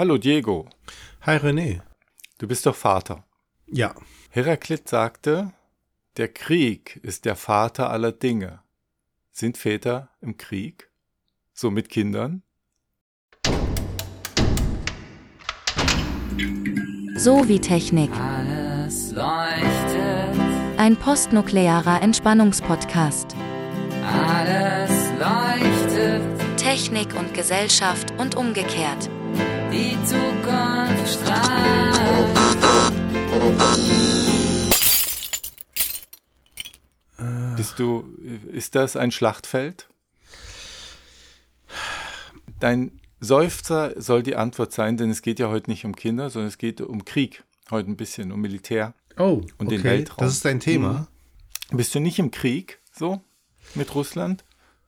Hallo Diego, Hi René. du bist doch Vater. Ja. Heraklit sagte, der Krieg ist der Vater aller Dinge. Sind Väter im Krieg? So mit Kindern? So wie Technik. Alles leuchtet, Ein postnuklearer Entspannungspodcast. alles leuchtet, Technik und Gesellschaft und umgekehrt. Die Zukunft strahlt. Bist du, ist das ein Schlachtfeld? Dein Seufzer soll die Antwort sein, denn es geht ja heute nicht um Kinder, sondern es geht um Krieg. Heute ein bisschen um Militär. Oh, Und okay. den Weltraum. Das ist dein Thema? Bist du nicht im Krieg so mit Russland?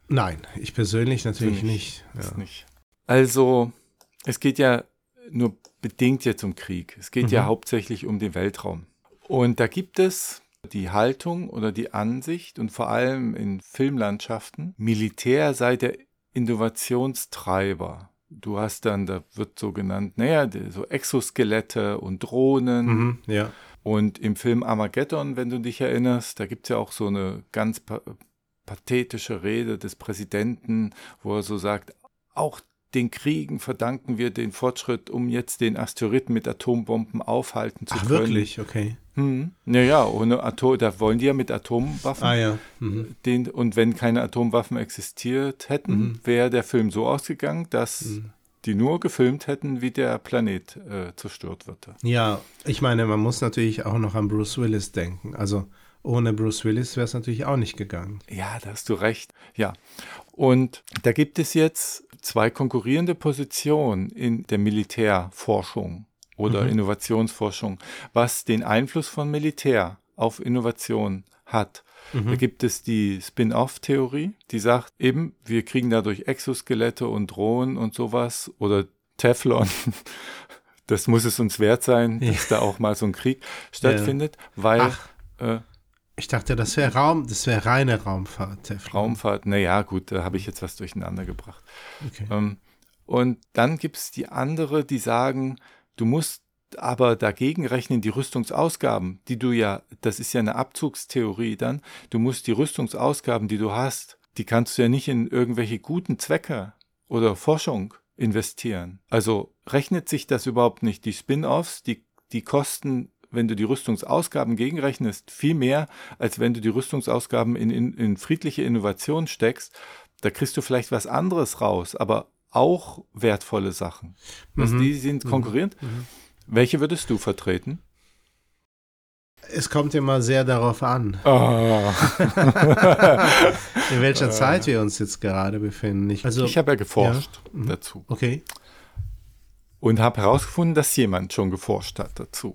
Nein, ich persönlich natürlich nicht. Ist Ja. nicht. Also, es geht ja nur bedingt jetzt um Krieg. Es geht ja hauptsächlich um den Weltraum. Und da gibt es die Haltung oder die Ansicht und vor allem in Filmlandschaften, Militär sei der Innovationstreiber. Du hast dann, da wird so genannt, naja, so Exoskelette und Drohnen. Mhm, ja. Und im Film Armageddon, wenn du dich erinnerst, da gibt es ja auch so eine ganz pa pathetische Rede des Präsidenten, wo er so sagt, auch den Kriegen verdanken wir den Fortschritt, um jetzt den Asteroiden mit Atombomben aufhalten zu Ach, können. wirklich? Okay. Hm. Naja, ohne Atom, da wollen die ja mit Atomwaffen. Ah ja. Mhm. Den, und wenn keine Atomwaffen existiert hätten, Mhm. wäre der Film so ausgegangen, dass die nur gefilmt hätten, wie der Planet äh, zerstört wird. Ja, ich meine, man muss natürlich auch noch an Bruce Willis denken. Also ohne Bruce Willis wäre es natürlich auch nicht gegangen. Ja, da hast du recht. Ja. Und da gibt es jetzt zwei konkurrierende Positionen in der Militärforschung oder Innovationsforschung, was den Einfluss von Militär auf Innovation hat. Da gibt es die Spin-off-Theorie, die sagt eben, wir kriegen dadurch Exoskelette und Drohnen und sowas oder Teflon. Das muss es uns wert sein, dass da auch mal so ein Krieg stattfindet, weil Ach. äh, Ich dachte, das wäre Raum, das wäre reine Raumfahrt. Teflon. Raumfahrt, naja, gut, da habe ich jetzt was durcheinander gebracht. Okay. Ähm, und dann gibt es die andere, die sagen, du musst aber dagegen rechnen, die Rüstungsausgaben, die du ja, das ist ja eine Abzugstheorie dann, du musst die Rüstungsausgaben, die du hast, die kannst du ja nicht in irgendwelche guten Zwecke oder Forschung investieren. Also rechnet sich das überhaupt nicht. Die Spin-offs, die, die kosten, wenn du die Rüstungsausgaben gegenrechnest, viel mehr, als wenn du die Rüstungsausgaben in, in, in friedliche Innovation steckst. Da kriegst du vielleicht was anderes raus, aber auch wertvolle Sachen. Also die sind konkurrierend. Welche würdest du vertreten? Es kommt immer sehr darauf an, Ah. in welcher Zeit wir uns jetzt gerade befinden. Ich, also, Ich habe ja geforscht Ja. Mhm. dazu okay. und habe herausgefunden, dass jemand schon geforscht hat dazu.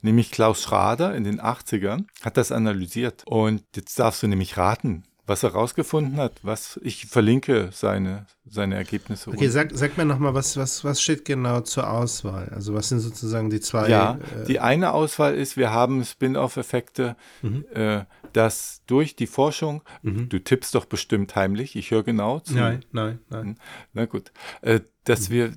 Nämlich Klaus Schrader in den 80ern hat das analysiert. Und jetzt darfst du nämlich raten, was er herausgefunden hat. Was ich verlinke seine, seine Ergebnisse. Okay, sag, sag mir nochmal, was, was, was steht genau zur Auswahl? Also was sind sozusagen die zwei? Ja, äh, die eine Auswahl ist, wir haben Spin-off-Effekte, Mhm. äh, dass durch die Forschung, du tippst doch bestimmt heimlich, ich höre genau zu. nein, nein, nein. Na gut, äh, dass wir,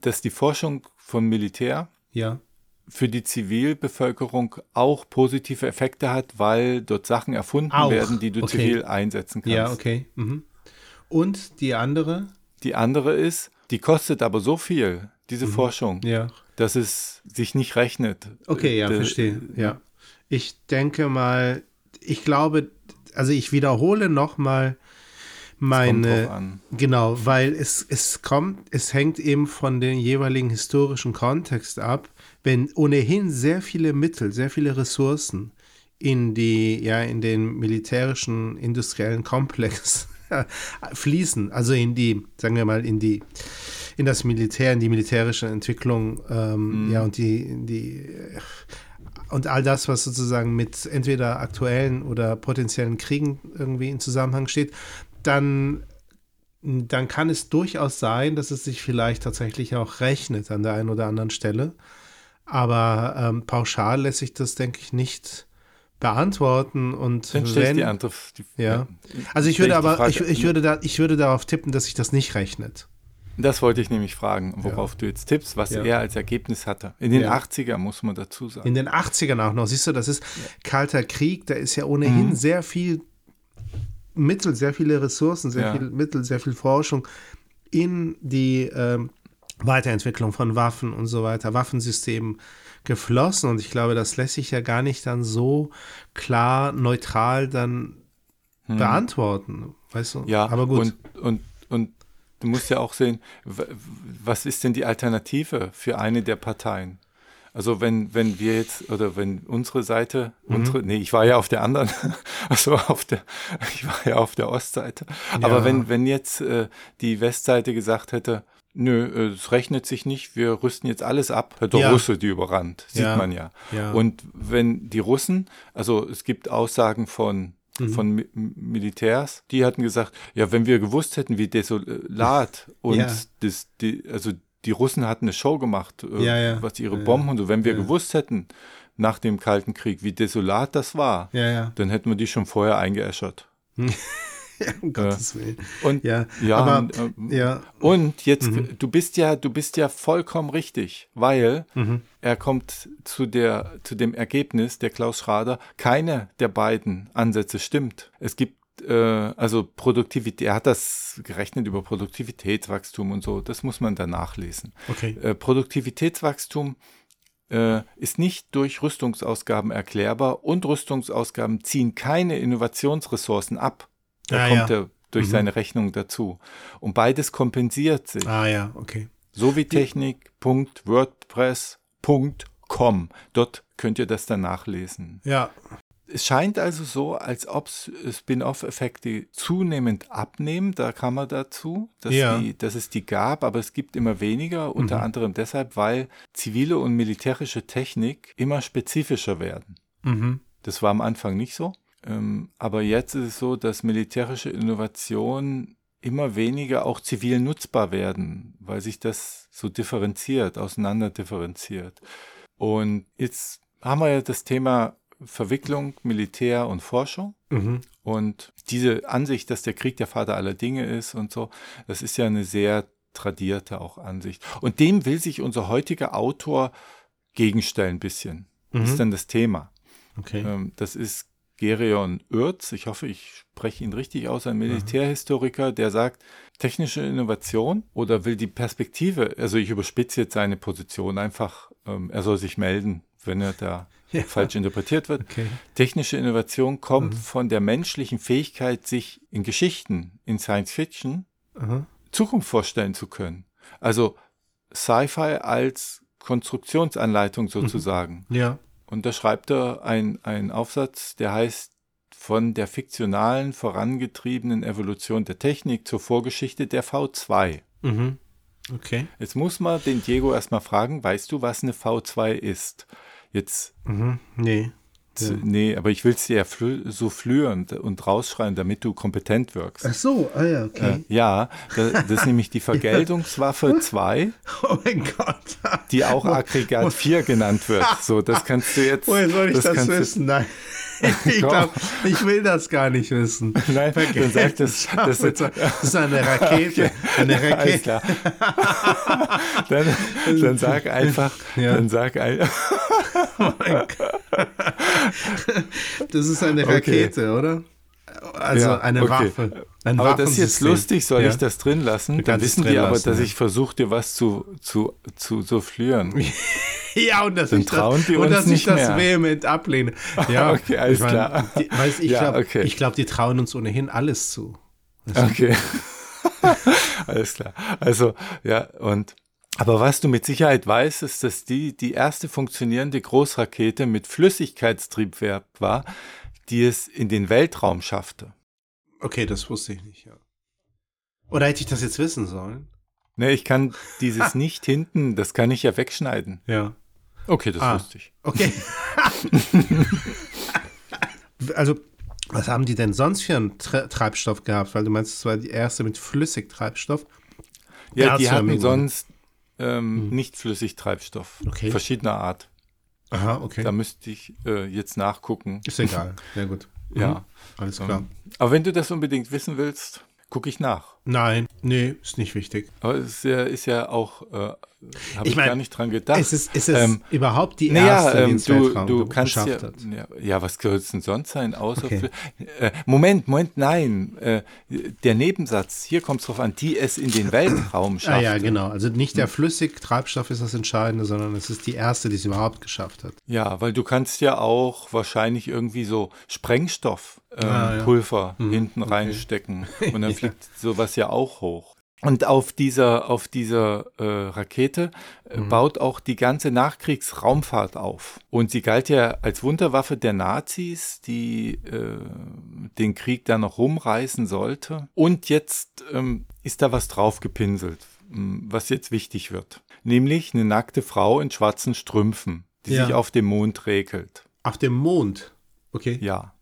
dass die Forschung von Militär Ja. Für die Zivilbevölkerung auch positive Effekte hat, weil dort Sachen erfunden Auch, werden, die du okay. zivil einsetzen kannst. Ja, okay. Mhm. Und die andere? Die andere ist, die kostet aber so viel, diese Forschung, Mhm. Ja. dass es sich nicht rechnet. Okay, ja, Äh, verstehe. Ja. Ich denke mal, ich glaube, also ich wiederhole nochmal meine. Genau, weil es, es kommt, es hängt eben von dem jeweiligen historischen Kontext ab, wenn ohnehin sehr viele Mittel, sehr viele Ressourcen in die, ja, in den militärischen industriellen Komplex fließen, also in die, sagen wir mal, in die, in das Militär, in die militärische Entwicklung, ähm, ja, und die, die, und all das, was sozusagen mit entweder aktuellen oder potenziellen Kriegen irgendwie in Zusammenhang steht, dann, dann kann es durchaus sein, dass es sich vielleicht tatsächlich auch rechnet an der einen oder anderen Stelle. Aber ähm, pauschal lässt sich das, denke ich, nicht beantworten. Und Dann wenn, die andere. Die, ja. Also ich würde aber, Frage- ich, ich, würde da, ich würde darauf tippen, dass sich das nicht rechnet. Das wollte ich nämlich fragen, worauf du jetzt tippst, was Ja. er als Ergebnis hatte. In den Ja. 80er muss man dazu sagen. In den 80ern auch noch. Siehst du, das ist Kalter Krieg, da ist ja ohnehin sehr viel Mittel, sehr viele Ressourcen, sehr Ja. viel Mittel, sehr viel Forschung in die ähm, Weiterentwicklung von Waffen und so weiter, Waffensystemen geflossen. Und ich glaube, das lässt sich ja gar nicht dann so klar, neutral dann beantworten. Weißt du? Ja, aber gut. Und, und, und du musst ja auch sehen, was ist denn die Alternative für eine der Parteien? Also wenn, wenn wir jetzt, oder wenn unsere Seite, Mhm. unsere, nee, ich war ja auf der anderen, also auf der, ich war ja auf der Ostseite. Aber Ja. wenn, wenn jetzt äh, die Westseite gesagt hätte, nö, äh, es rechnet sich nicht, wir rüsten jetzt alles ab, hat der Ja. Russe die überrannt, sieht Ja. man ja. Ja. Und wenn die Russen, also es gibt Aussagen von, Mhm. von Mi Militärs, die hatten gesagt, ja, wenn wir gewusst hätten, wie desolat und Ja. das, die, also die Russen hatten eine Show gemacht, äh, Ja, ja. was ihre Ja, Bomben und so, wenn wir gewusst hätten, nach dem Kalten Krieg, wie desolat das war, dann hätten wir die schon vorher eingeäschert. ja, um Gottes Willen. Und Ja, aber und, äh, und jetzt, du bist ja, du bist ja vollkommen richtig, weil Mhm. er kommt zu der, zu dem Ergebnis, der Klaus Schrader, keine der beiden Ansätze stimmt. Es gibt äh, also Produktivität, er hat das gerechnet über Produktivitätswachstum und so, das muss man da nachlesen. okay. Äh, Produktivitätswachstum äh, ist nicht durch Rüstungsausgaben erklärbar und Rüstungsausgaben ziehen keine Innovationsressourcen ab. Da Ah, kommt ja. er durch Mhm. seine Rechnung dazu. Und beides kompensiert sich. Ah ja, okay. So wie Technik.wordpress.com. Dort könnt ihr das dann nachlesen. Ja, Es scheint also so, als ob Spin-off-Effekte zunehmend abnehmen. Da kam man dazu, dass, Ja. die, dass es die gab, aber es gibt immer weniger, unter Mhm. anderem deshalb, weil zivile und militärische Technik immer spezifischer werden. mhm. Das war am Anfang nicht so. Ähm, aber jetzt ist es so, dass militärische Innovationen immer weniger auch zivil nutzbar werden, weil sich das so differenziert, auseinander differenziert. Und jetzt haben wir ja das Thema Verwicklung, Militär und Forschung. Mhm. Und diese Ansicht, dass der Krieg der Vater aller Dinge ist und so, das ist ja eine sehr tradierte auch Ansicht. Und dem will sich unser heutiger Autor gegenstellen ein bisschen. Das Mhm. ist dann das Thema. Okay. Ähm, das ist Gerion Oertz, ich hoffe, ich spreche ihn richtig aus, ein Militärhistoriker, der sagt, technische Innovation oder will die Perspektive, also ich überspitze jetzt seine Position einfach, ähm, er soll sich melden, wenn er da Ja. falsch interpretiert wird. Okay. Technische Innovation kommt Mhm. von der menschlichen Fähigkeit, sich in Geschichten, in Science Fiction, Aha. Zukunft vorstellen zu können. Also Sci-Fi als Konstruktionsanleitung sozusagen. Ja. Und da schreibt er einen Aufsatz, der heißt von der fiktionalen vorangetriebenen Evolution der Technik zur Vorgeschichte der V2. Mhm. Okay. Jetzt muss man den Diego erstmal fragen, weißt du, was eine V2 ist? Jetzt, Mhm. Nee. z- nee, aber ich will es dir ja flü so flüren und rausschreien, damit du kompetent wirkst. Ach so, ah ja, Äh, okay. ja, da, das ist nämlich die Vergeltungswaffe 2, Oh mein Gott. die auch Aggregat 4 genannt wird. So, das kannst du jetzt. Woher soll ich das, du- wissen? Nein. Ich glaube, ich will das gar nicht wissen. Nein, dann sag das, das, das, das ist eine Rakete. Eine Alles Rakete. klar. dann, dann sag einfach, Ja. dann sag ein, Das ist eine Okay. Rakete, oder? Also Ja, eine okay. Waffe. Ein aber das ist jetzt lustig, soll Ja. ich das drin lassen? Dann wissen die aber, lassen, dass ja. ich versuche, dir was zu, zu, zu soufflieren. Ja, und dass Dann ich trauen das, die und dass ich das vehement ablehne. Ja, Okay, alles ich mein, klar. Die, weiß, ich Ja, glaube, okay. ich glaub, die trauen uns ohnehin alles zu. Okay. Alles klar. Also, ja, und aber was du mit Sicherheit weißt, ist, dass die die erste funktionierende Großrakete mit Flüssigkeitstriebwerk war, die es in den Weltraum schaffte. Okay, das wusste ich nicht, ja. Oder hätte ich das jetzt wissen sollen? Ne, ich kann dieses nicht hinten, das kann ich ja wegschneiden. Ja. Okay, das Ah. wusste ich. Okay. also, was haben die denn sonst für einen Tre Treibstoff gehabt? Weil du meinst, es war die erste mit Flüssigtreibstoff. Ja, die hatten sonst ähm, nicht Flüssigtreibstoff. Okay. Verschiedener Art. Aha, okay. Da müsste ich äh, jetzt nachgucken. Ist egal. Sehr gut. Ja. Mhm. Alles klar. Ähm, aber wenn du das unbedingt wissen willst, Gucke ich nach. Nein, nee, ist nicht wichtig. Aber es ist ja, ist ja auch, äh, habe Ich ich, mein, gar nicht dran gedacht. Ist es, ist es Ähm, überhaupt die Naja, erste, die ähm, ins du, Weltraum du kannst ja, geschafft hat? ja, ja, was könnte es denn sonst sein, außer Okay. für, äh, Moment, Moment, nein, äh, der Nebensatz, hier kommt es drauf an, die es in den Weltraum schafft. Ah ja, genau. Also nicht der Flüssigtreibstoff ist das Entscheidende, sondern es ist die erste, die es überhaupt geschafft hat. Ja, weil du kannst ja auch wahrscheinlich irgendwie so Sprengstoff, ähm, Ah, ja. Pulver Hm, hinten okay. reinstecken und dann fliegt sowas ja auch hoch. Und auf dieser, auf dieser äh, Rakete äh, Mhm. baut auch die ganze Nachkriegsraumfahrt auf. Und sie galt ja als Wunderwaffe der Nazis, die äh, den Krieg da noch rumreißen sollte. Und jetzt ähm, ist da was drauf gepinselt, m, was jetzt wichtig wird. Nämlich eine nackte Frau in schwarzen Strümpfen, die Ja. sich auf dem Mond räkelt. Auf dem Mond. Okay. Ja.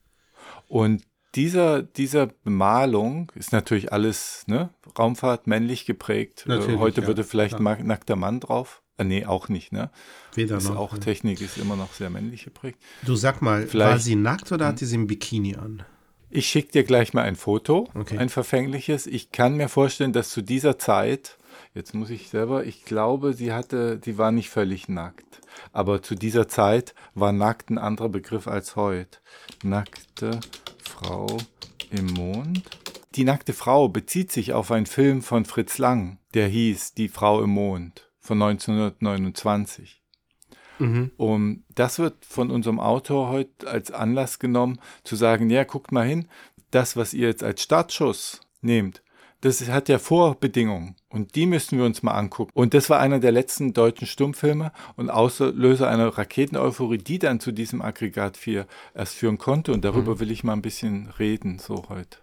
Und dieser, dieser Bemalung ist natürlich alles, ne, Raumfahrt männlich geprägt. Natürlich, äh, heute ja, würde vielleicht ein ma- nackter Mann drauf. Äh, nee, auch nicht, ne? Weder Ist noch. auch Technik ist immer noch sehr männlich geprägt. Du sag mal, war Vielleicht- Hm. sie nackt oder hat sie sie im Bikini an? Ich schicke dir gleich mal ein Foto, Okay. ein verfängliches. Ich kann mir vorstellen, dass zu dieser Zeit, jetzt muss ich selber, ich glaube, sie hatte, die war nicht völlig nackt. Aber zu dieser Zeit war nackt ein anderer Begriff als heute. Nackte Frau im Mond. Die nackte Frau bezieht sich auf einen Film von Fritz Lang, der hieß Die Frau im Mond von 1929. Mhm. Und das wird von unserem Autor heute als Anlass genommen, zu sagen, ja, guckt mal hin, das, was ihr jetzt als Startschuss nehmt, das hat ja Vorbedingungen und die müssten wir uns mal angucken. Und das war einer der letzten deutschen Stummfilme und Auslöser einer Raketeneuphorie, die dann zu diesem Aggregat 4 erst führen konnte. Und darüber will ich mal ein bisschen reden, so heute.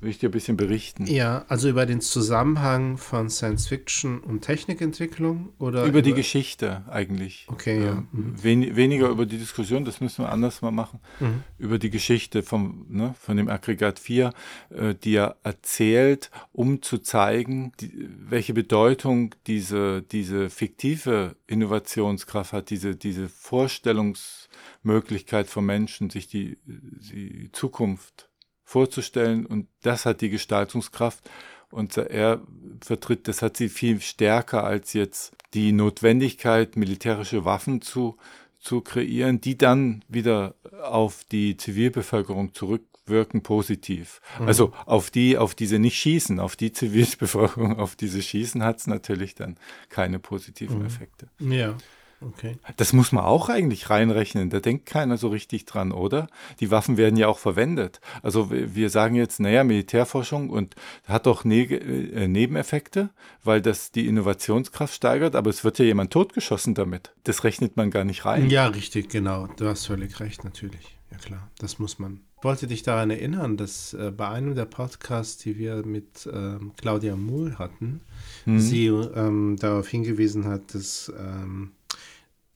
Äh, will ich dir ein bisschen berichten. Ja, also über den Zusammenhang von Science Fiction und Technikentwicklung oder Über die Geschichte eigentlich. Okay, ja. Äh, wen, weniger über die Diskussion, das müssen wir anders mal machen. Mhm. Über die Geschichte vom, ne, von dem Aggregat 4, äh, die er erzählt, um zu zeigen, die, welche Bedeutung diese, diese fiktive Innovationskraft hat, diese, diese Vorstellungsmöglichkeit von Menschen, sich die, die Zukunft vorzustellen. Und das hat die Gestaltungskraft. Und er vertritt, das hat sie viel stärker als jetzt die Notwendigkeit, militärische Waffen zu, zu kreieren, die dann wieder auf die Zivilbevölkerung zurückwirken positiv. Also auf die, auf diese nicht schießen, auf die Zivilbevölkerung, auf diese schießen hat es natürlich dann keine positiven Effekte. Ja, okay. Das muss man auch eigentlich reinrechnen. Da denkt keiner so richtig dran, oder? Die Waffen werden ja auch verwendet. Also wir sagen jetzt, naja, Militärforschung und hat doch Neg äh, Nebeneffekte, weil das die Innovationskraft steigert, aber es wird ja jemand totgeschossen damit. Das rechnet man gar nicht rein. Ja, richtig, genau. Du hast völlig recht, natürlich. Ja, klar, das muss man. Ich wollte dich daran erinnern, dass äh, bei einem der Podcasts, die wir mit ähm, Claudia Muhl hatten, Mhm. sie ähm, darauf hingewiesen hat, dass ähm,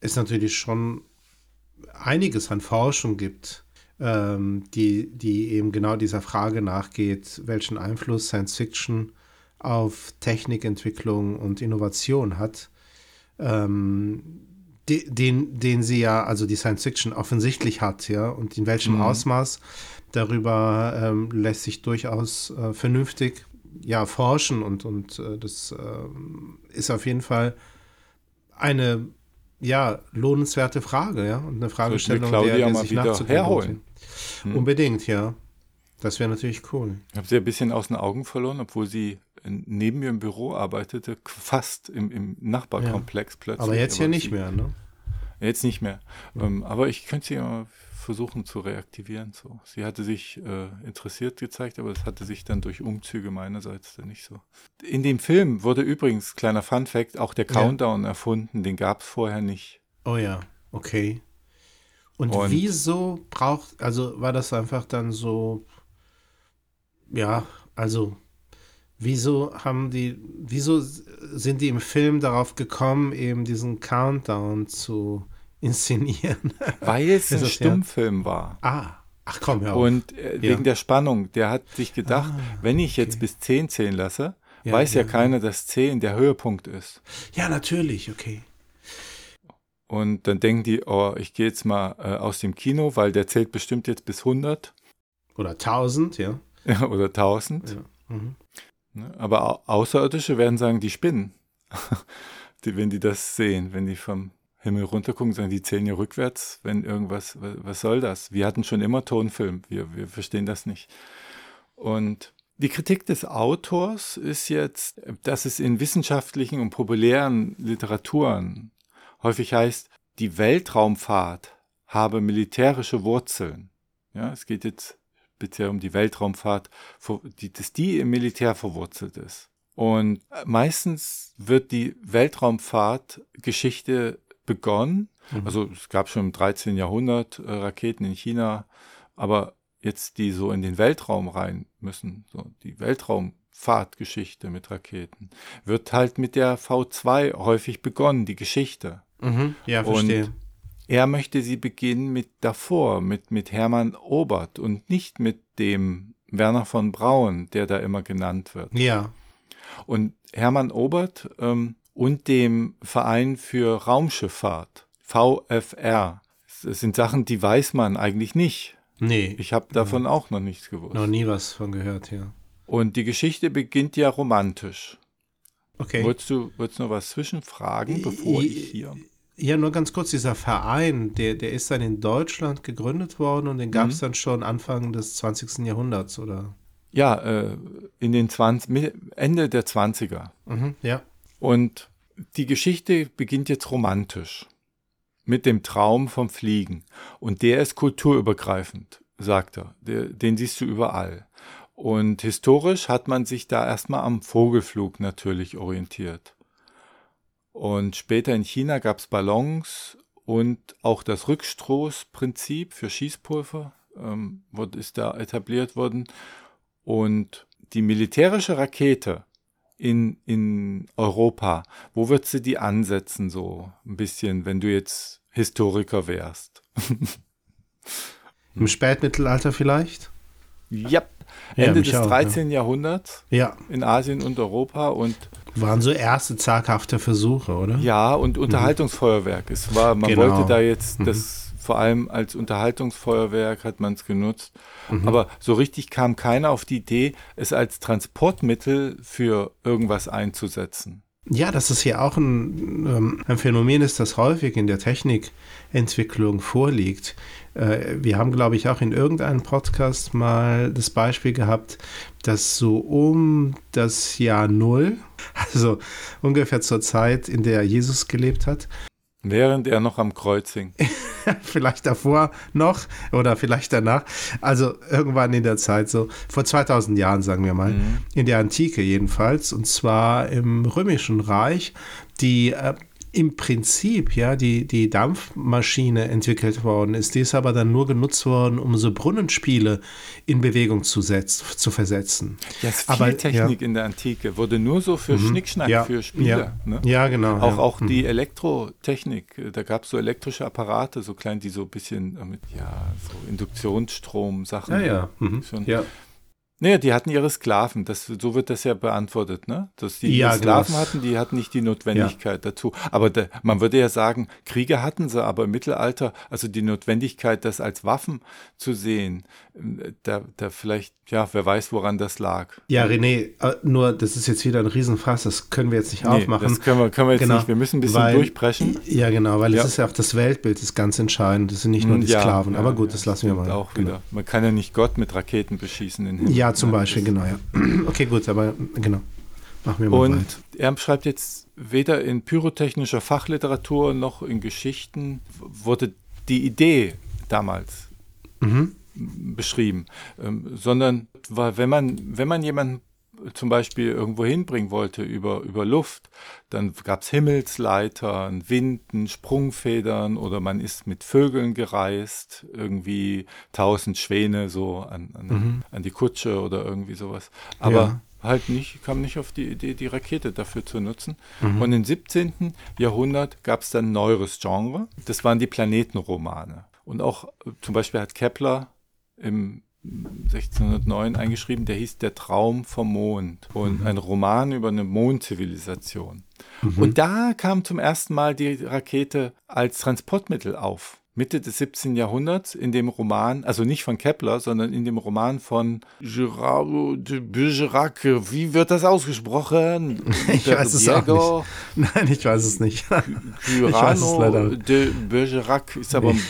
es natürlich schon einiges an Forschung gibt, ähm, die, die eben genau dieser Frage nachgeht, welchen Einfluss Science Fiction auf Technikentwicklung und Innovation hat. Ähm, de- den, den sie ja, also die Science Fiction offensichtlich hat, ja, und in welchem Mhm. Ausmaß darüber ähm, lässt sich durchaus äh, vernünftig ja forschen und, und äh, das ähm, ist auf jeden Fall eine ja lohnenswerte Frage, ja, und eine Fragestellung, Claudia der, sich herholen. lohnt. Unbedingt, ja. Das wäre natürlich cool. Ich habe sie ein bisschen aus den Augen verloren, obwohl sie äh, neben mir im Büro arbeitete, fast im, im Nachbarkomplex plötzlich. Aber jetzt ja nicht mehr, ne? Jetzt nicht mehr. Ähm, aber ich könnte sie ja mal versuchen zu reaktivieren. So. Sie hatte sich äh, interessiert gezeigt, aber es hatte sich dann durch Umzüge meinerseits dann nicht so. In dem Film wurde übrigens, kleiner Fun Fact, auch der Ja. Countdown erfunden. Den gab es vorher nicht. Oh ja, okay. Und, Und- wieso braucht, also war das einfach dann so, ja, also wieso haben die, wieso sind die im Film darauf gekommen, eben diesen Countdown zu inszenieren? Weil es ein das, ja? Stummfilm war. ah, ach komm, hör auf. Und äh, Ja. wegen der Spannung, der hat sich gedacht, Ah, wenn ich jetzt okay. bis 10 zählen lasse, Ja, weiß ja, ja, keiner, dass 10 der Höhepunkt ist. ja, natürlich, okay. Und dann denken die, oh, ich gehe jetzt mal äh, aus dem Kino, weil der zählt bestimmt jetzt bis 100 Oder 1000, ja. oder 1000. ja. Ne? Aber Au- Außerirdische werden sagen, die spinnen. die, wenn die das sehen, wenn die vom Himmel runtergucken, sagen die zählen ja rückwärts, wenn irgendwas, wa- was soll das? Wir hatten schon immer Tonfilm, wir, wir verstehen das nicht. Und die Kritik des Autors ist jetzt, dass es in wissenschaftlichen und populären Literaturen häufig heißt, die Weltraumfahrt habe militärische Wurzeln. Ja, es geht jetzt speziell um die Weltraumfahrt, dass die im Militär verwurzelt ist. Und meistens wird die Weltraumfahrtgeschichte begonnen. Also es gab schon im 13. Jahrhundert äh, Raketen in China, aber jetzt die so in den Weltraum rein müssen, so die Weltraumfahrtgeschichte mit Raketen, wird halt mit der V2 häufig begonnen, die Geschichte. Mhm. Ja, Und verstehe. Er möchte sie beginnen mit davor, mit, mit Hermann Obert und nicht mit dem Werner von Braun, der da immer genannt wird. ja. Und Hermann Obert ähm, und dem Verein für Raumschifffahrt, VFR, das sind Sachen, die weiß man eigentlich nicht. Nee, Ich habe davon auch noch nichts gewusst. noch nie was von gehört, ja. Und die Geschichte beginnt ja romantisch. Okay. Wolltest du, wolltest du noch was zwischenfragen, bevor ich hier... Ja, nur ganz kurz, dieser Verein, der, der ist dann in Deutschland gegründet worden und den gab Mhm. es dann schon Anfang des 20. Jahrhunderts, oder? Ja, äh, in den 20, Mi- Ende der 20er. Mhm. Ja. Und die Geschichte beginnt jetzt romantisch mit dem Traum vom Fliegen. Und der ist kulturübergreifend, sagt er. Der, den siehst du überall. Und historisch hat man sich da erstmal am Vogelflug natürlich orientiert. Und später in China gab es Ballons und auch das Rückstoßprinzip für Schießpulver ähm, ist da etabliert worden. Und die militärische Rakete in, in Europa, wo würdest du die ansetzen, so ein bisschen, wenn du jetzt Historiker wärst? Im Spätmittelalter vielleicht? Ja, Ende des auch, 13. Jahrhunderts Ja. in Asien und Europa und Waren so erste zaghafte Versuche, oder? ja, und Unterhaltungsfeuerwerk. Es war, man Genau. wollte da jetzt das vor allem als Unterhaltungsfeuerwerk hat man es genutzt. Aber so richtig kam keiner auf die Idee, es als Transportmittel für irgendwas einzusetzen. Ja, das ist ja auch ein, ähm, ein Phänomen ist, das häufig in der Technikentwicklung vorliegt. Äh, wir haben, glaube ich, auch in irgendeinem Podcast mal das Beispiel gehabt, dass so um das Jahr Null, also ungefähr zur Zeit, in der Jesus gelebt hat, Während er noch am Kreuz hing. vielleicht davor noch oder vielleicht danach, also irgendwann in der Zeit, so vor 2000 Jahren, sagen wir mal, in der Antike jedenfalls, und zwar im Römischen Reich, die äh, im Prinzip ja die, die Dampfmaschine entwickelt worden ist. Die ist aber dann nur genutzt worden, um so Brunnenspiele in Bewegung zu, setz, zu versetzen. Ja, es ist viel Aber, Technik in der Antike. Wurde nur so für Schnickschnack, ja, für Spiele. ja, Ne? ja, genau. Auch, ja. auch die Elektrotechnik, da gab es so elektrische Apparate, so klein, die so ein bisschen mit, ja, so Induktionsstrom-Sachen. Ja, ja. Mhm. Schon. ja. Naja, die hatten ihre Sklaven, das, so wird das ja beantwortet, ne? Dass die Ja, ihre Sklaven genau. hatten, die hatten nicht die Notwendigkeit dazu. Aber da, man würde ja sagen, Kriege hatten sie, aber im Mittelalter, also die Notwendigkeit, das als Waffen zu sehen, äh, da, da vielleicht, ja, wer weiß, woran das lag. Ja, René, äh, nur das ist jetzt wieder ein Riesenfass, das können wir jetzt nicht Nee, aufmachen. das können wir, können wir jetzt Genau, nicht. Wir müssen ein bisschen weil- durchbrechen. Ja, genau, weil Ja. es ist ja auch das Weltbild ist ganz entscheidend. Das sind nicht nur die Ja, Sklaven. ja, aber gut, ja, das lassen wir mal. Auch genau. wieder. Man kann ja nicht Gott mit Raketen beschießen. In den Himmel. Ja, zum? Beispiel, genau, ja. Okay, gut, aber genau. Machen wir mal Und weiter. er schreibt jetzt weder in pyrotechnischer Fachliteratur noch in Geschichten wurde die Idee damals Mhm. beschrieben, ähm, sondern war, wenn man, wenn man jemanden zum Beispiel irgendwo hinbringen wollte über, über Luft, dann gab es Himmelsleitern, Winden, Sprungfedern oder man ist mit Vögeln gereist, irgendwie tausend Schwäne so an, an, an die Kutsche oder irgendwie sowas. Aber Ja. halt nicht, kam nicht auf die Idee, die Rakete dafür zu nutzen. Und im 17. Jahrhundert gab es dann ein neueres Genre. Das waren die Planetenromane. Und auch äh, zum Beispiel hat Kepler im 1609 eingeschrieben, der hieß Der Traum vom Mond und ein Roman über eine Mondzivilisation. Und da kam zum ersten Mal die Rakete als Transportmittel auf. Mitte des 17. Jahrhunderts in dem Roman, also nicht von Kepler, sondern in dem Roman von Gerardo de Bergerac. Wie wird das ausgesprochen? Ich weiß es auch nicht. Nein, ich weiß es nicht. Cyrano de Bergerac ist aber ein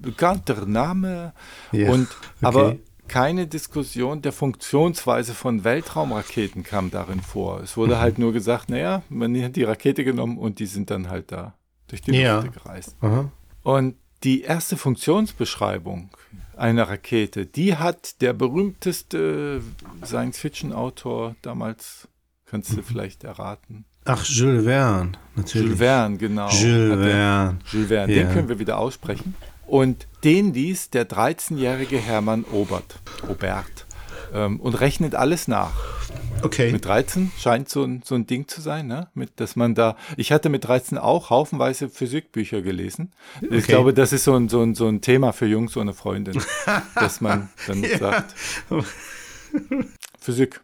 bekannter Name. Ja, und, okay. Aber keine Diskussion der Funktionsweise von Weltraumraketen kam darin vor. Es wurde halt nur gesagt, naja, man hat die Rakete genommen und die sind dann halt da durch die Ja. Luft gereist. Aha. Und die erste Funktionsbeschreibung einer Rakete, die hat der berühmteste Science-Fiction-Autor damals, kannst du vielleicht erraten, Ach, Jules Verne, natürlich. Jules Verne, genau. Jules Verne. Jules Verne, Ja. den können wir wieder aussprechen. Und den liest der 13-jährige Hermann Obert, Obert ähm, und rechnet alles nach. Okay. Mit 13 scheint so ein, so ein Ding zu sein, ne? Mit, dass man da, ich hatte mit 13 auch haufenweise Physikbücher gelesen. Ich Okay. glaube, das ist so ein, so, ein, so ein Thema für Jungs ohne Freundin, dass man dann Ja. sagt, Physik.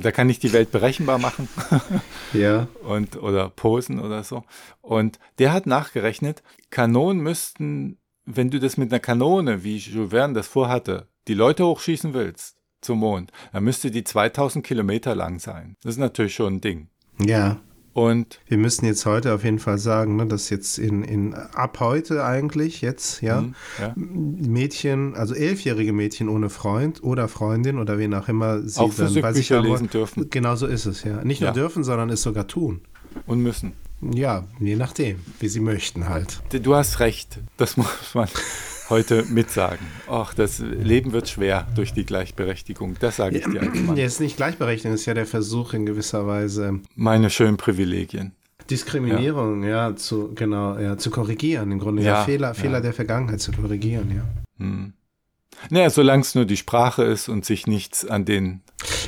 Da kann ich die Welt berechenbar machen Ja. und oder posen oder so. Und der hat nachgerechnet, Kanonen müssten, wenn du das mit einer Kanone, wie Jules Verne das vorhatte, die Leute hochschießen willst zum Mond, dann müsste die 2000 Kilometer lang sein. Das ist natürlich schon ein Ding. Ja. Und Wir müssen jetzt heute auf jeden Fall sagen, ne, dass jetzt in, in ab heute eigentlich jetzt, ja, hm, ja, Mädchen, also elfjährige Mädchen ohne Freund oder Freundin oder wen auch immer sie auch dann bei sich Physikbücher haben wollen. lesen dürfen Genau so ist es, ja. Nicht nur Ja. dürfen, sondern es sogar tun. und müssen. Ja, je nachdem, wie sie möchten halt. Du hast recht, das muss man heute mitsagen. Ach, das Leben wird schwer durch die Gleichberechtigung. Das sage ich dir Mann. Ja, ist nicht Gleichberechtigung, ist ja der Versuch in gewisser Weise Meine schönen Privilegien. Diskriminierung, ja, zu genau, ja, zu korrigieren, im Grunde ja, Ja, Fehler, ja. Fehler der Vergangenheit zu korrigieren, ja. Hm. Naja, solange es nur die Sprache ist und sich nichts an den,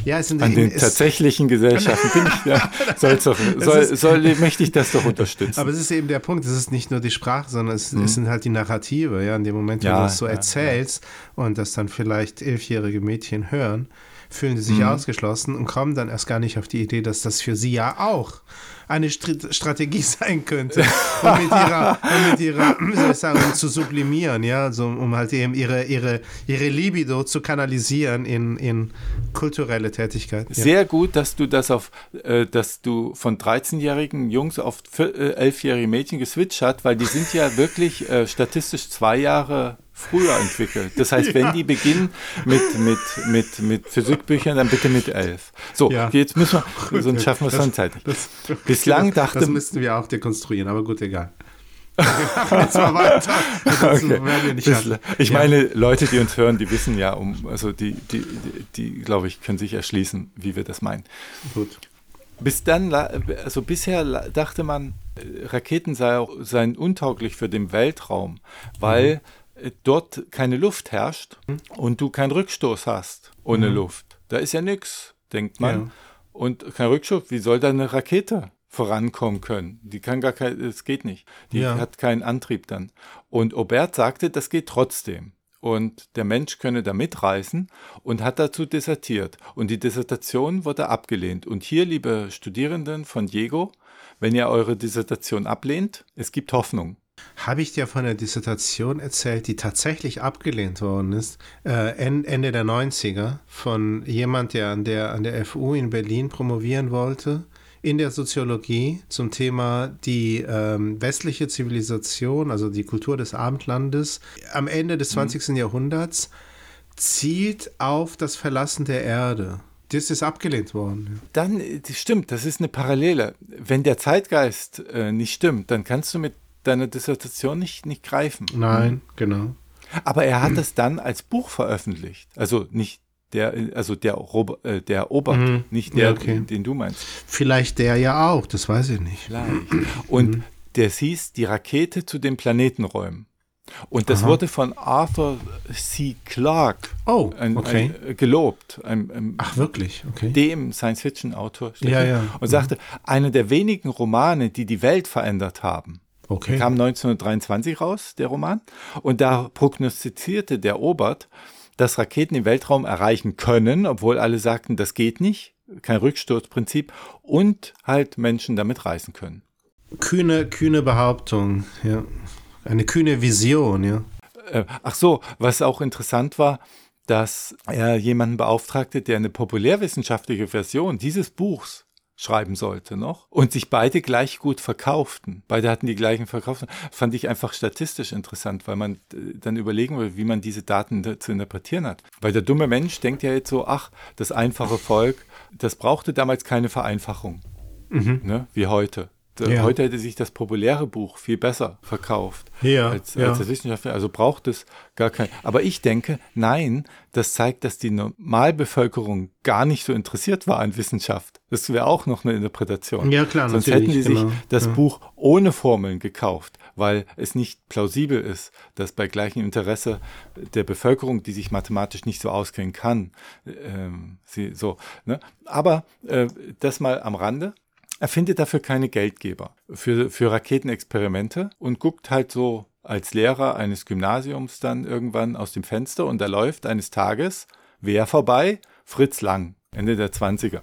Ja, es an den es- tatsächlichen Gesellschaften, bin ich, ja, soll's doch, soll, soll, möchte ich das doch unterstützen. Aber es ist eben der Punkt, es ist nicht nur die Sprache, sondern es, es sind halt die Narrative, ja, in dem Moment, wo Mhm. Ja, du das so ja, erzählst und das dann vielleicht elfjährige Mädchen hören, fühlen sie sich Mhm. ausgeschlossen und kommen dann erst gar nicht auf die Idee, dass das für sie ja auch eine Str Strategie sein könnte, um mit ihrer, um mit ihrer, wie soll ich sagen, um zu sublimieren, ja, so, um halt eben ihre, ihre, ihre Libido zu kanalisieren in, in kulturelle Tätigkeit. Ja. Sehr gut, dass du das auf, äh, dass du von 13-jährigen Jungs auf vier- äh, 11-jährige Mädchen geswitcht hast, weil die sind ja wirklich äh, statistisch zwei Jahre früher entwickelt. Das heißt, wenn die beginnen mit, mit, mit, mit Physikbüchern, dann bitte mit elf. So, Ja. jetzt müssen wir, sonst schaffen wir es dann zeitig. Bislang dachte Das müssten wir auch dekonstruieren, aber gut, egal. Jetzt mal weiter. Okay. werden wir nicht Bis, fertig. ich Ja. meine, Leute, die uns hören, die wissen ja, um, also die, die, die, die glaube ich, können sich erschließen, wie wir das meinen. Gut. Bis dann, also bisher dachte man, äh, Raketen seien untauglich für den Weltraum, weil äh, dort keine Luft herrscht und du keinen Rückstoß hast ohne Luft. Da ist ja nichts, denkt man. Ja. Und kein Rückstoß, wie soll da eine Rakete vorankommen können? Die kann gar kein, es geht nicht. Die Ja. hat keinen Antrieb dann. Und Aubert sagte, das geht trotzdem. Und der Mensch könne da mitreisen und hat dazu dissertiert. Und die Dissertation wurde abgelehnt. Und hier, liebe Studierenden von Diego, wenn ihr eure Dissertation ablehnt, es gibt Hoffnung. Habe ich dir von der Dissertation erzählt, die tatsächlich abgelehnt worden ist, äh, en- Ende der 90er, von jemand, der an der, an der FU in Berlin promovieren wollte, in der Soziologie zum Thema die ähm, westliche Zivilisation, also die Kultur des Abendlandes, am Ende des 20. Jahrhunderts zielt auf das Verlassen der Erde. Das ist abgelehnt worden. Dann, äh, das stimmt, das ist eine Parallele. Wenn der Zeitgeist äh, nicht stimmt, dann kannst du mit deiner Dissertation nicht, nicht greifen. Nein, genau. Aber er hat es dann als Buch veröffentlicht. Also nicht der, also der, Rob, äh, der Obert, Mhm. nicht der, okay. den, den du meinst. Vielleicht der ja auch, das weiß ich nicht. Vielleicht. Und der hieß die Rakete zu den Planetenräumen. Und das Aha. wurde von Arthur C. Clarke Oh, ein, okay. ein, äh, gelobt, einem Ach, wirklich? Okay. dem Science-Fiction-Autor, Ja, ja. und sagte, einer der wenigen Romane, die die Welt verändert haben. Okay. Kam 1923 raus, der Roman. Und da prognostizierte der Obert, dass Raketen den Weltraum erreichen können, obwohl alle sagten, das geht nicht, kein Rücksturzprinzip, und halt Menschen damit reisen können. Kühne, kühne Behauptung, ja. Eine kühne Vision, ja. Äh, ach so, was auch interessant war, dass er jemanden beauftragte, der eine populärwissenschaftliche Version dieses Buchs schreiben sollte noch und sich beide gleich gut verkauften. Beide hatten die gleichen Verkaufs. Fand ich einfach statistisch interessant, weil man äh, dann überlegen will, wie man diese Daten zu interpretieren hat. Weil der dumme Mensch denkt ja jetzt so, ach, das einfache Volk, das brauchte damals keine Vereinfachung, Mhm. ne, wie heute. D- Ja. Heute hätte sich das populäre Buch viel besser verkauft Ja, als, ja. als das Wissenschaftler. Also braucht es gar kein. Aber ich denke, nein, das zeigt, dass die Normalbevölkerung gar nicht so interessiert war an Wissenschaft. Das wäre auch noch eine Interpretation. Ja, klar, Sonst hätten die sich genau. das Ja. Buch ohne Formeln gekauft, weil es nicht plausibel ist, dass bei gleichem Interesse der Bevölkerung, die sich mathematisch nicht so auskennen kann, ähm, sie so. Ne? Aber äh, das mal am Rande. Er findet dafür keine Geldgeber für, für Raketenexperimente und guckt halt so als Lehrer eines Gymnasiums dann irgendwann aus dem Fenster und da läuft eines Tages wer vorbei? Fritz Lang, Ende der 20er.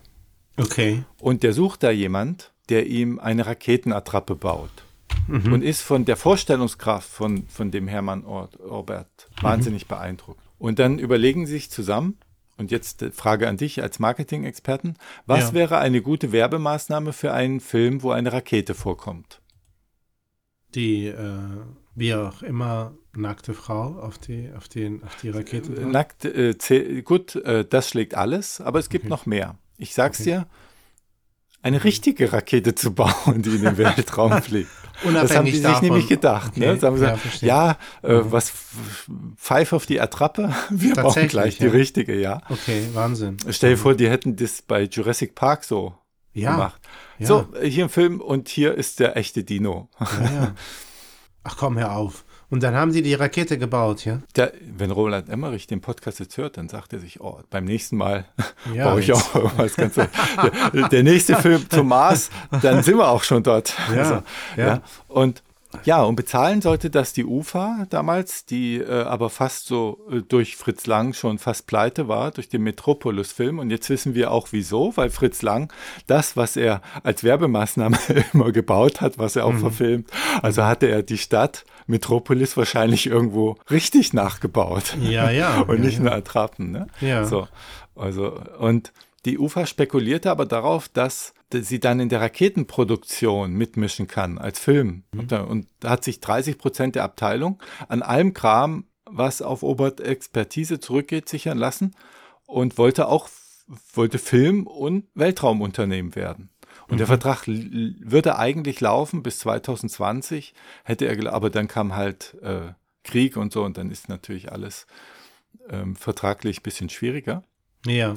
Okay. Und der sucht da jemand, der ihm eine Raketenattrappe baut. Und ist von der Vorstellungskraft von, von dem Hermann Or Orbert wahnsinnig beeindruckt. Und dann überlegen sie sich zusammen, und jetzt äh, Frage an dich als Marketing-Experten, was Ja. wäre eine gute Werbemaßnahme für einen Film, wo eine Rakete vorkommt? Die, äh, wie auch immer, nackte Frau auf die, auf den, auf die Rakete. drauf? Nackt, äh, gut, äh, das schlägt alles, aber es gibt Okay. noch mehr. Ich sag's Okay. dir, eine richtige Rakete zu bauen, die in den Weltraum fliegt. Das haben die sich davon- nämlich gedacht. Ne? Okay, haben sie ja, gesagt, verstehe. ja, äh, Mhm. was pfeif auf die Attrappe, wir brauchen gleich die ja. richtige, ja. Okay, Wahnsinn. Stell dir vor, die hätten das bei Jurassic Park so Ja, gemacht. ja. So, hier im Film und hier ist der echte Dino. Ja, ja. Ach komm, hör auf. Und dann haben sie die Rakete gebaut, ja? Der, wenn Roland Emmerich den Podcast jetzt hört, dann sagt er sich, oh, beim nächsten Mal Ja, baue ich jetzt. auch irgendwas ganz. der, der nächste Film zum Mars, dann sind wir auch schon dort. Also, Ja, ja. Und ja, und bezahlen sollte das die UFA damals, die äh, aber fast so äh, durch Fritz Lang schon fast pleite war, durch den Metropolis-Film. Und jetzt wissen wir auch wieso, weil Fritz Lang das, was er als Werbemaßnahme immer gebaut hat, was Mhm. er auch verfilmt, also hatte er die Stadt Metropolis wahrscheinlich irgendwo richtig nachgebaut. Ja, ja. und ja, nicht ja. nur Attrappen. Ne? Ja. So, also, und die UFA spekulierte aber darauf, dass sie dann in der Raketenproduktion mitmischen kann als Film. Und da- Und da hat sich 30 Prozent der Abteilung an allem Kram, was auf Obert Expertise zurückgeht, sichern lassen und wollte auch wollte Film- und Weltraumunternehmen werden. Und der Vertrag würde eigentlich laufen bis 2020, hätte er, aber dann kam halt äh, Krieg und so und dann ist natürlich alles ähm, vertraglich ein bisschen schwieriger. Ja.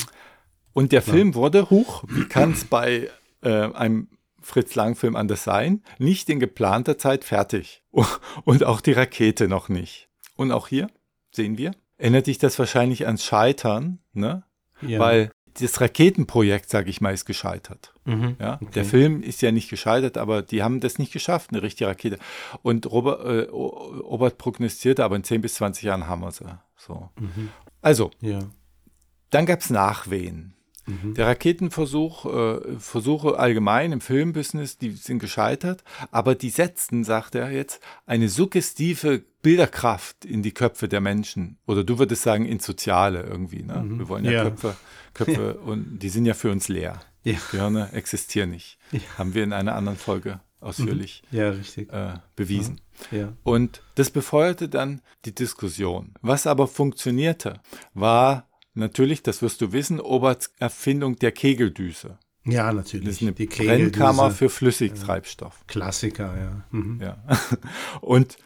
Und der Film wurde, huch, wie kann es bei äh, einem Fritz Lang-Film anders sein, nicht in geplanter Zeit fertig. Und auch die Rakete noch nicht. Und auch hier sehen wir, erinnert dich das wahrscheinlich ans Scheitern, ne? ja. Weil das Raketenprojekt, sage ich mal, ist gescheitert. Mhm. Ja, Okay. der Film ist ja nicht gescheitert, aber die haben das nicht geschafft, eine richtige Rakete. Und Robert, äh, Robert prognostizierte, aber in 10 bis 20 Jahren haben wir sie. So. Mhm. Also, Ja. dann gab es Nachwehen. Mhm. Der Raketenversuch, äh, Versuche allgemein im Filmbusiness, die sind gescheitert, aber die setzten, sagt er jetzt, eine suggestive Bilderkraft in die Köpfe der Menschen. Oder du würdest sagen, ins Soziale irgendwie. Ne? Mhm. Wir wollen ja, Ja. Köpfe, Köpfe und die sind ja für uns leer. Ja. Gehirne existieren nicht. Ja. Haben wir in einer anderen Folge ausführlich Ja, richtig. äh, bewiesen. Ja. Und das befeuerte dann die Diskussion. Was aber funktionierte, war natürlich, das wirst du wissen, Oberts Erfindung der Kegeldüse. Ja, Das natürlich. ist eine die Brennkammer für Flüssigtreibstoff. Klassiker, ja. Mhm. Ja. Und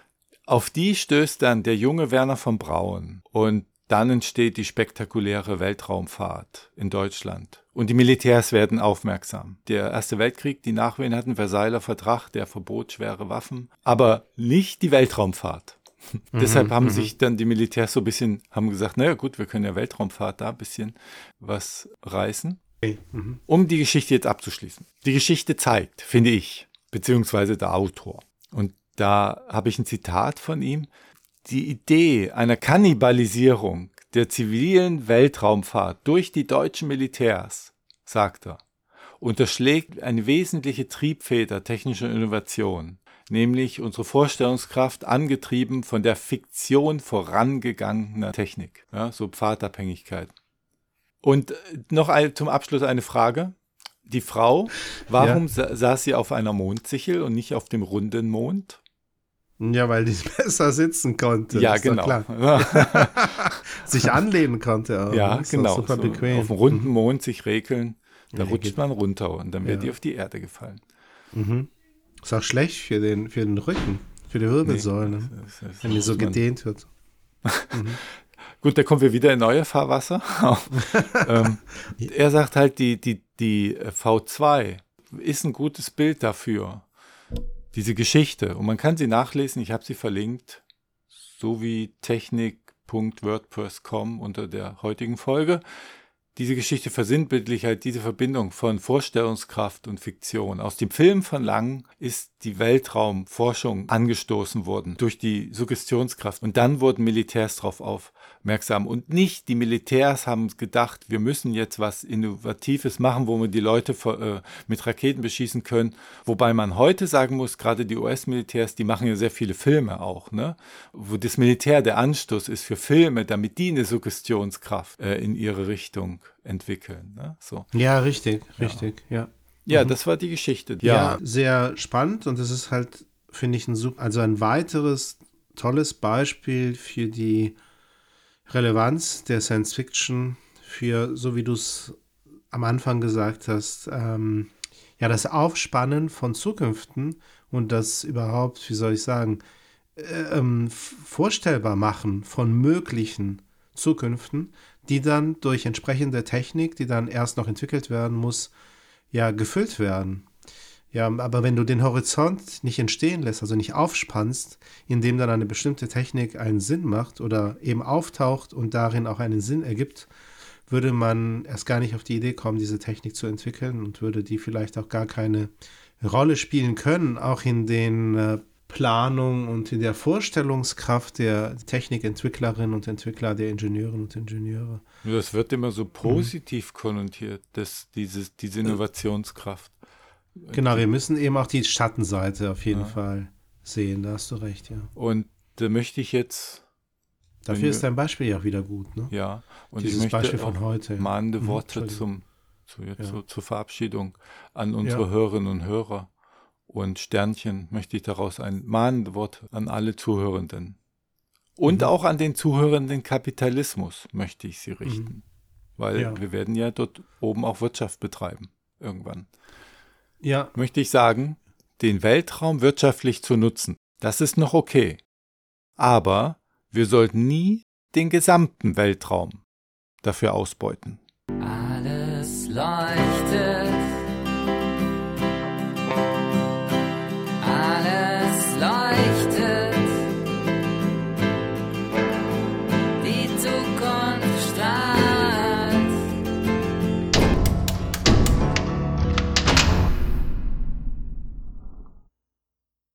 auf die stößt dann der junge Werner von Braun. Und dann entsteht die spektakuläre Weltraumfahrt in Deutschland. Und die Militärs werden aufmerksam. Der Erste Weltkrieg, die Nachwehen hatten, Versailler Vertrag, der verbot schwere Waffen, aber nicht die Weltraumfahrt. Deshalb haben sich dann die Militärs so ein bisschen, haben gesagt, naja gut, wir können ja Weltraumfahrt da ein bisschen was reißen. Okay. Mhm. Um die Geschichte jetzt abzuschließen. Die Geschichte zeigt, finde ich, beziehungsweise der Autor. Und da habe ich ein Zitat von ihm. Die Idee einer Kannibalisierung der zivilen Weltraumfahrt durch die deutschen Militärs, sagt er, unterschlägt eine wesentliche Triebfeder technischer Innovation, nämlich unsere Vorstellungskraft angetrieben von der Fiktion vorangegangener Technik, ja, so Pfadabhängigkeit. Und äh, noch ein, zum Abschluss eine Frage. Die Frau, warum sa saß sie auf einer Mondsichel und nicht auf dem runden Mond? Ja, weil die besser sitzen konnte. Ja, genau. klar. Sich anlehnen konnte auch. ja, ne? Ist genau. Super So bequem. Auf dem runden Mond sich regeln, da Ja, rutscht man runter und dann wäre Ja. die auf die Erde gefallen. Mhm. Ist auch schlecht für den, für den Rücken, für die Wirbelsäule, ne? Das- das wenn die so gedehnt wird. Gut, da kommen wir wieder in neue Fahrwasser. ähm, er sagt halt, die, die, die V2 ist ein gutes Bild dafür. Diese Geschichte. Und man kann sie nachlesen, ich habe sie verlinkt, so wie technik.wordpress.com unter der heutigen Folge. Diese Geschichte versinnbildlich halt diese Verbindung von Vorstellungskraft und Fiktion. Aus dem Film von Lang ist die Weltraumforschung angestoßen worden durch die Suggestionskraft. Und dann wurden Militärs darauf aufmerksam. Und nicht die Militärs haben gedacht, wir müssen jetzt was Innovatives machen, wo wir die Leute äh, mit Raketen beschießen können. Wobei man heute sagen muss, gerade die US-Militärs, die machen ja sehr viele Filme auch, ne? Wo das Militär der Anstoß ist für Filme, damit die eine Suggestionskraft äh, in ihre Richtung entwickeln. Ne? So. Ja, richtig, richtig, ja. Ja, das war die Geschichte. Ja, sehr spannend und es ist halt, finde ich, ein, sup- also ein weiteres tolles Beispiel für die Relevanz der Science Fiction, für, so wie du es am Anfang gesagt hast, ähm, ja, das Aufspannen von Zukünften und das überhaupt, wie soll ich sagen, äh, ähm, vorstellbar machen von möglichen Zukünften, die dann durch entsprechende Technik, die dann erst noch entwickelt werden muss, ja, gefüllt werden. Ja, aber wenn du den Horizont nicht entstehen lässt, also nicht aufspannst, indem dann eine bestimmte Technik einen Sinn macht oder eben auftaucht und darin auch einen Sinn ergibt, würde man erst gar nicht auf die Idee kommen, diese Technik zu entwickeln und würde die vielleicht auch gar keine Rolle spielen können, auch in den äh, Planungen und in der Vorstellungskraft der Technikentwicklerinnen und Entwickler, der Ingenieurinnen und Ingenieure. Das wird immer so positiv konnotiert, das, dieses, diese Innovationskraft. Genau, wir müssen eben auch die Schattenseite auf jeden Fall sehen, da hast du recht, ja. Und da möchte ich jetzt, Dafür Wenn ist wir- dein Beispiel ja auch wieder gut, ne? ja, und Dieses ich möchte Beispiel von heute. mahnende Mhm, Worte Entschuldigung. zum, zu, Ja. so, zur Verabschiedung an unsere Ja. Hörerinnen und Hörer. Und Sternchen möchte ich daraus ein mahnendes Wort an alle Zuhörenden. Und Mhm. auch an den zuhörenden Kapitalismus möchte ich sie richten. Weil Mhm. Ja. wir werden ja dort oben auch Wirtschaft betreiben. Irgendwann. Ja, möchte ich sagen, den Weltraum wirtschaftlich zu nutzen. Das ist noch okay. Aber wir sollten nie den gesamten Weltraum dafür ausbeuten. Alles leuchtet.